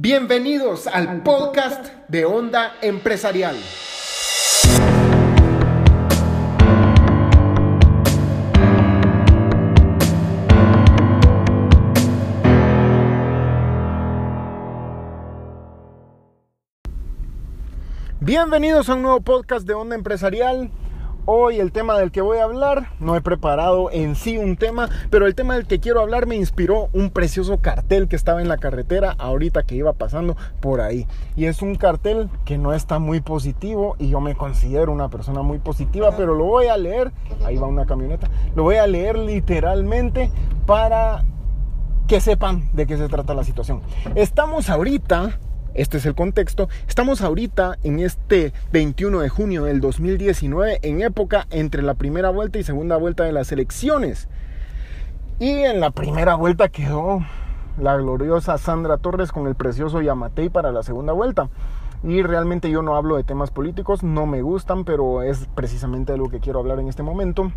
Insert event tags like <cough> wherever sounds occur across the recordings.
Bienvenidos al podcast de Onda Empresarial. Bienvenidos a un nuevo podcast de Onda Empresarial. Hoy el tema del que voy a hablar, no he preparado en sí un tema, pero el tema del que quiero hablar me inspiró un precioso cartel que estaba en la carretera ahorita que iba pasando por ahí. Y es un cartel que no está muy positivo y yo me considero una persona muy positiva, pero lo voy a leer, ahí va una camioneta, lo voy a leer literalmente para que sepan de qué se trata la situación. Estamos ahorita este es el contexto. Estamos ahorita en este 21 de junio del 2019 en época entre la primera vuelta y segunda vuelta de las elecciones. Y en la primera vuelta quedó la gloriosa Sandra Torres con el precioso Yamatei para la segunda vuelta. Y realmente yo no hablo de temas políticos, no me gustan, pero es precisamente de lo que quiero hablar en este momento.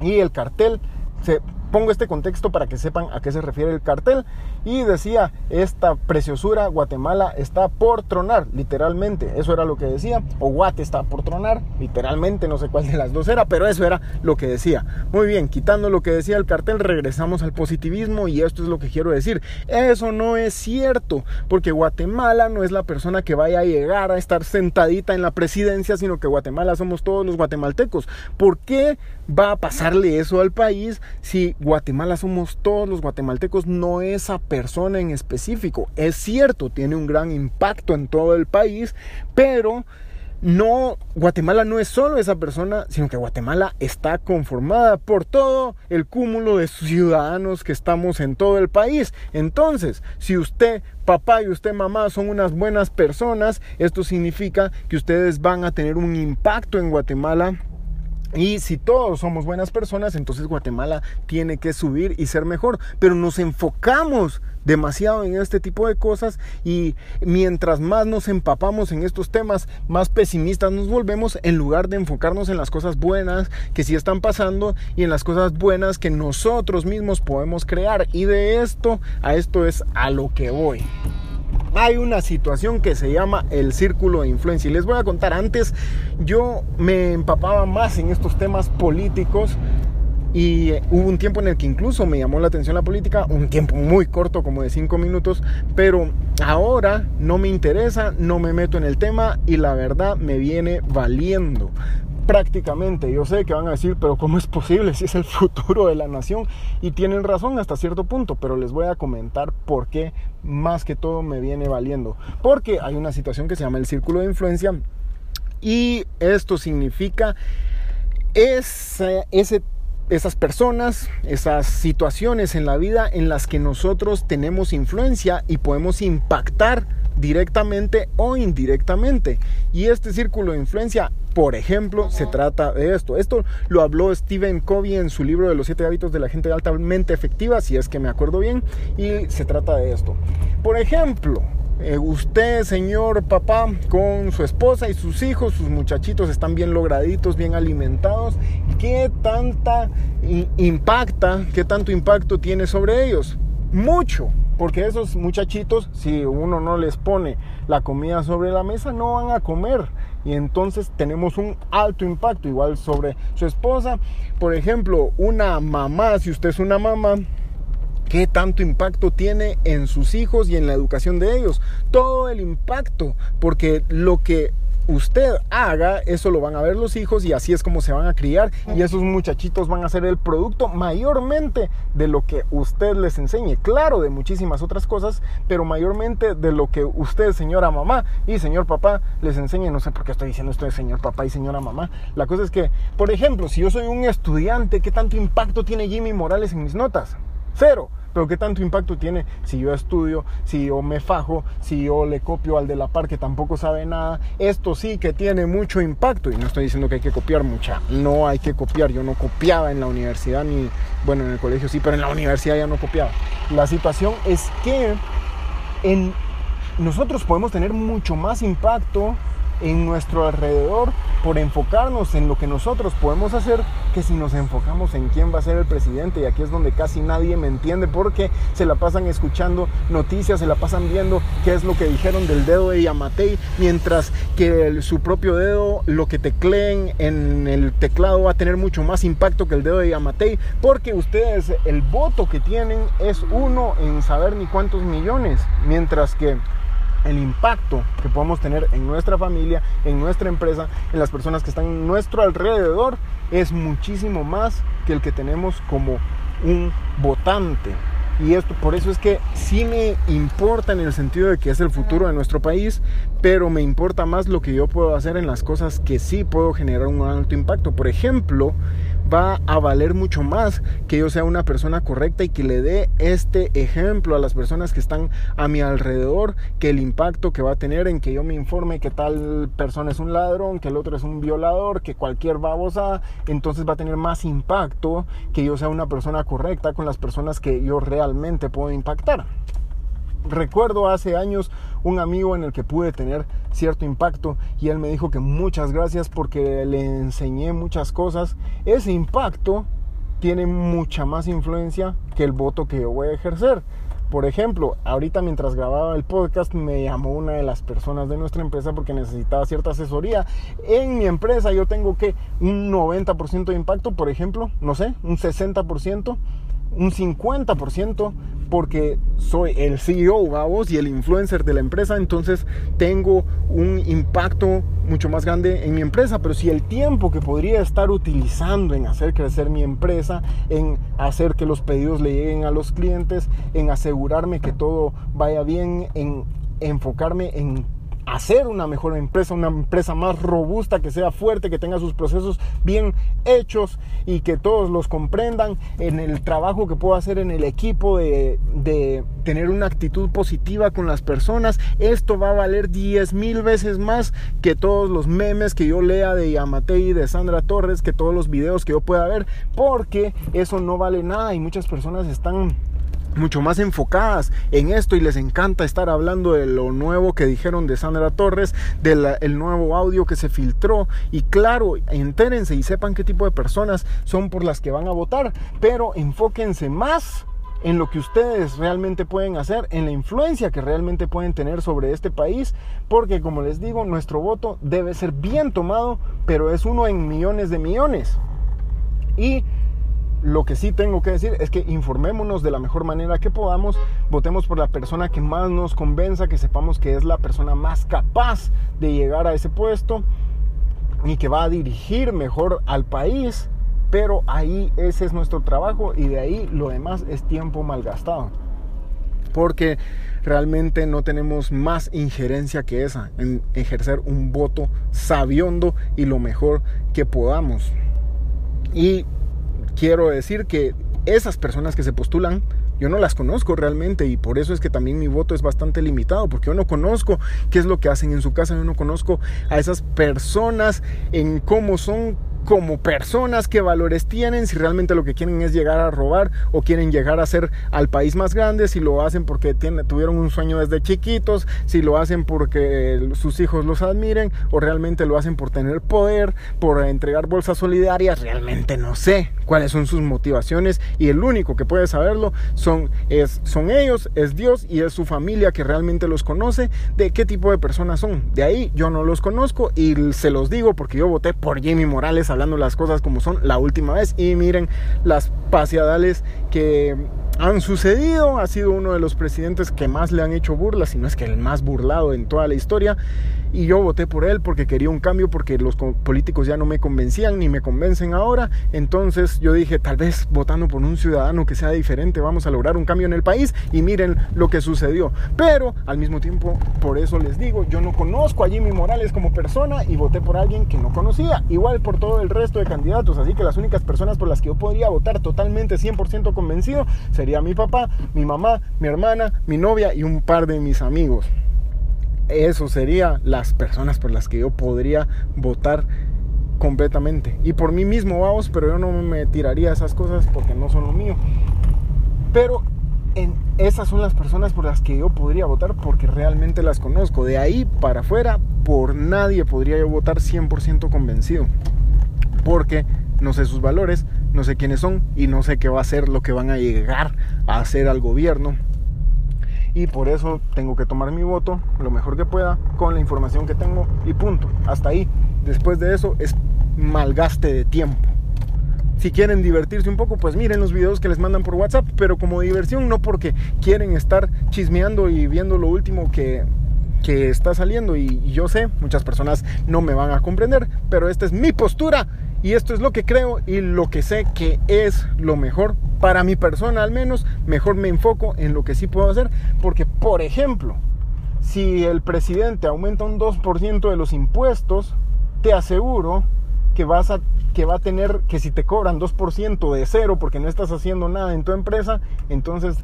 Y el cartel se pongo este contexto para que sepan a qué se refiere el cartel. Y decía, esta preciosura, Guatemala está por tronar, literalmente. Eso era lo que decía. O Guate está por tronar, literalmente, no sé cuál de las dos era, pero eso era lo que decía. Muy bien, quitando lo que decía el cartel, regresamos al positivismo y esto es lo que quiero decir. Eso no es cierto, porque Guatemala no es la persona que vaya a llegar a estar sentadita en la presidencia, sino que Guatemala somos todos los guatemaltecos. ¿Por qué va a pasarle eso al país si Guatemala somos todos los guatemaltecos, no esa persona en específico. Es cierto, tiene un gran impacto en todo el país, pero no, Guatemala no es solo esa persona, sino que Guatemala está conformada por todo el cúmulo de ciudadanos que estamos en todo el país. Entonces, si usted, papá y usted, mamá, son unas buenas personas, esto significa que ustedes van a tener un impacto en Guatemala y si todos somos buenas personas, entonces Guatemala tiene que subir y ser mejor. Pero nos enfocamos demasiado en este tipo de cosas y mientras más nos empapamos en estos temas, más pesimistas nos volvemos en lugar de enfocarnos en las cosas buenas que sí están pasando y en las cosas buenas que nosotros mismos podemos crear. Y de esto a esto es a lo que voy hay una situación que se llama el círculo de influencia. Y les voy a contar, antes yo me empapaba más en estos temas políticos y hubo un tiempo en el que incluso me llamó la atención la política, un tiempo muy corto, como de cinco minutos, pero ahora no me interesa, no me meto en el tema y la verdad me viene valiendo prácticamente. Yo sé que van a decir, pero ¿cómo es posible si es el <laughs> futuro de la nación? Y tienen razón hasta cierto punto, pero les voy a comentar por qué más que todo me viene valiendo. Porque hay una situación que se llama el círculo de influencia y esto significa ese, ese esas personas, esas situaciones en la vida en las que nosotros tenemos influencia y podemos impactar directamente o indirectamente. Y este círculo de influencia, por ejemplo, se trata de esto. Esto lo habló Stephen Covey en su libro de los siete hábitos de la gente altamente efectiva, si es que me acuerdo bien, y se trata de esto. Por ejemplo, eh, usted, señor papá, con su esposa y sus hijos, sus muchachitos están bien lograditos, bien alimentados. ¿Qué tanta impacta, qué tanto impacto tiene sobre ellos? Mucho, porque esos muchachitos, si uno no les pone la comida sobre la mesa, no van a comer. Y entonces tenemos un alto impacto igual sobre su esposa. Por ejemplo, una mamá, si usted es una mamá, ¿Qué tanto impacto tiene en sus hijos y en la educación de ellos? Todo el impacto, porque lo que usted haga, eso lo van a ver los hijos y así es como se van a criar y esos muchachitos van a ser el producto mayormente de lo que usted les enseñe, claro, de muchísimas otras cosas, pero mayormente de lo que usted, señora mamá y señor papá, les enseñe, no sé por qué estoy diciendo esto de señor papá y señora mamá, la cosa es que, por ejemplo, si yo soy un estudiante, ¿qué tanto impacto tiene Jimmy Morales en mis notas? Cero. Pero ¿qué tanto impacto tiene si yo estudio, si yo me fajo, si yo le copio al de la par que tampoco sabe nada? Esto sí que tiene mucho impacto. Y no estoy diciendo que hay que copiar mucha. No hay que copiar. Yo no copiaba en la universidad ni, bueno, en el colegio sí, pero en la universidad ya no copiaba. La situación es que en, nosotros podemos tener mucho más impacto en nuestro alrededor por enfocarnos en lo que nosotros podemos hacer que si nos enfocamos en quién va a ser el presidente y aquí es donde casi nadie me entiende porque se la pasan escuchando noticias, se la pasan viendo qué es lo que dijeron del dedo de Yamatei, mientras que su propio dedo, lo que tecleen en el teclado va a tener mucho más impacto que el dedo de Yamatei, porque ustedes el voto que tienen es uno en saber ni cuántos millones, mientras que el impacto que podemos tener en nuestra familia, en nuestra empresa, en las personas que están en nuestro alrededor, es muchísimo más que el que tenemos como un votante. Y esto, por eso es que sí me importa en el sentido de que es el futuro de nuestro país, pero me importa más lo que yo puedo hacer en las cosas que sí puedo generar un alto impacto. Por ejemplo, va a valer mucho más que yo sea una persona correcta y que le dé este ejemplo a las personas que están a mi alrededor, que el impacto que va a tener en que yo me informe que tal persona es un ladrón, que el otro es un violador, que cualquier babosa, entonces va a tener más impacto que yo sea una persona correcta con las personas que yo realmente puedo impactar. Recuerdo hace años un amigo en el que pude tener cierto impacto y él me dijo que muchas gracias porque le enseñé muchas cosas. Ese impacto tiene mucha más influencia que el voto que yo voy a ejercer. Por ejemplo, ahorita mientras grababa el podcast me llamó una de las personas de nuestra empresa porque necesitaba cierta asesoría. En mi empresa yo tengo que un 90% de impacto, por ejemplo, no sé, un 60% un 50% porque soy el CEO, vamos, y el influencer de la empresa, entonces tengo un impacto mucho más grande en mi empresa, pero si el tiempo que podría estar utilizando en hacer crecer mi empresa, en hacer que los pedidos le lleguen a los clientes, en asegurarme que todo vaya bien, en enfocarme en hacer una mejor empresa, una empresa más robusta, que sea fuerte, que tenga sus procesos bien hechos y que todos los comprendan en el trabajo que puedo hacer en el equipo de, tener una actitud positiva con las personas. Esto va a valer 10 mil veces más que todos los memes que yo lea de Yamatei y de Sandra Torres, que todos los videos que yo pueda ver, porque eso no vale nada y muchas personas están mucho más enfocadas en esto y les encanta estar hablando de lo nuevo que dijeron de Sandra Torres, del nuevo audio que se filtró y claro, entérense y sepan qué tipo de personas son por las que van a votar, pero enfóquense más en lo que ustedes realmente pueden hacer, en la influencia que realmente pueden tener sobre este país, porque como les digo, nuestro voto debe ser bien tomado, pero es uno en millones de millones. Y lo que sí tengo que decir es que informémonos de la mejor manera que podamos, votemos por la persona que más nos convenza, que sepamos que es la persona más capaz de llegar a ese puesto y que va a dirigir mejor al país, pero ahí ese es nuestro trabajo y de ahí lo demás es tiempo malgastado. Porque realmente no tenemos más injerencia que esa en ejercer un voto sabiondo y lo mejor que podamos. Y quiero decir que esas personas que se postulan, yo no las conozco realmente y por eso es que también mi voto es bastante limitado, porque yo no conozco qué es lo que hacen en su casa, yo no conozco a esas personas en cómo son como personas, qué valores tienen, si realmente lo que quieren es llegar a robar o quieren llegar a ser al país más grande, si lo hacen porque tuvieron un sueño desde chiquitos, si lo hacen porque sus hijos los admiren o realmente lo hacen por tener poder, por entregar bolsas solidarias, realmente no sé cuáles son sus motivaciones y el único que puede saberlo son, es, son ellos, es Dios y es su familia que realmente los conoce de qué tipo de personas son. De ahí yo no los conozco y se los digo porque yo voté por Jimmy Morales hablando las cosas como son la última vez. Y miren las paseadales que han sucedido. Ha sido uno de los presidentes que más le han hecho burlas, si no es que el más burlado en toda la historia y yo voté por él porque quería un cambio porque los políticos ya no me convencían ni me convencen ahora. Entonces yo dije, tal vez votando por un ciudadano que sea diferente vamos a lograr un cambio en el país y miren lo que sucedió. Pero al mismo tiempo, por eso les digo, yo no conozco a Jimmy Morales como persona y voté por alguien que no conocía, igual por todo el resto de candidatos. Así que las únicas personas por las que yo podría votar totalmente 100% convencido sería mi papá, mi mamá, mi hermana, mi novia y un par de mis amigos eso sería las personas por las que yo podría votar completamente. Y por mí mismo, vamos, pero yo no me tiraría esas cosas porque no son lo mío. Pero en esas son las personas por las que yo podría votar porque realmente las conozco. De ahí para afuera, por nadie podría yo votar 100% convencido. Porque no sé sus valores, no sé quiénes son y no sé qué va a ser lo que van a llegar a hacer al gobierno. Y por eso tengo que tomar mi voto lo mejor que pueda con la información que tengo y punto. Hasta ahí. Después de eso es malgaste de tiempo. Si quieren divertirse un poco, pues miren los videos que les mandan por WhatsApp, pero como diversión, no porque quieren estar chismeando y viendo lo último que, que está saliendo. Y, y yo sé, muchas personas no me van a comprender, pero esta es mi postura y esto es lo que creo y lo que sé que es lo mejor para mi persona al menos. Mejor me enfoco en lo que sí puedo hacer, porque por ejemplo, si el presidente aumenta un 2% de los impuestos, te aseguro que vas a que va a tener que si te cobran 2% de cero porque no estás haciendo nada en tu empresa, entonces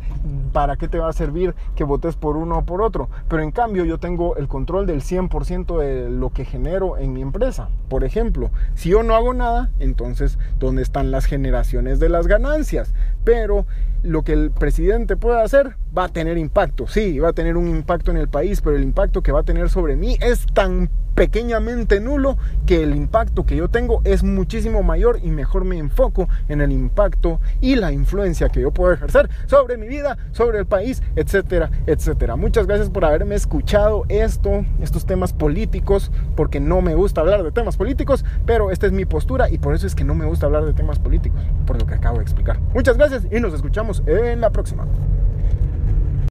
¿para qué te va a servir que votes por uno o por otro? Pero en cambio yo tengo el control del 100% de lo que genero en mi empresa. Por ejemplo, si yo no hago nada, entonces ¿dónde están las generaciones de las ganancias? Pero lo que el presidente puede hacer va a tener impacto. Sí, va a tener un impacto en el país, pero el impacto que va a tener sobre mí es tan pequeñamente nulo que el impacto que yo tengo es muchísimo mayor y mejor me enfoco en el impacto y la influencia que yo puedo ejercer sobre mi vida, sobre el país, etcétera, etcétera. Muchas gracias por haberme escuchado esto, estos temas políticos, porque no me gusta hablar de temas políticos, pero esta es mi postura y por eso es que no me gusta hablar de temas políticos, por lo que acabo de explicar. Muchas gracias y nos escuchamos en la próxima.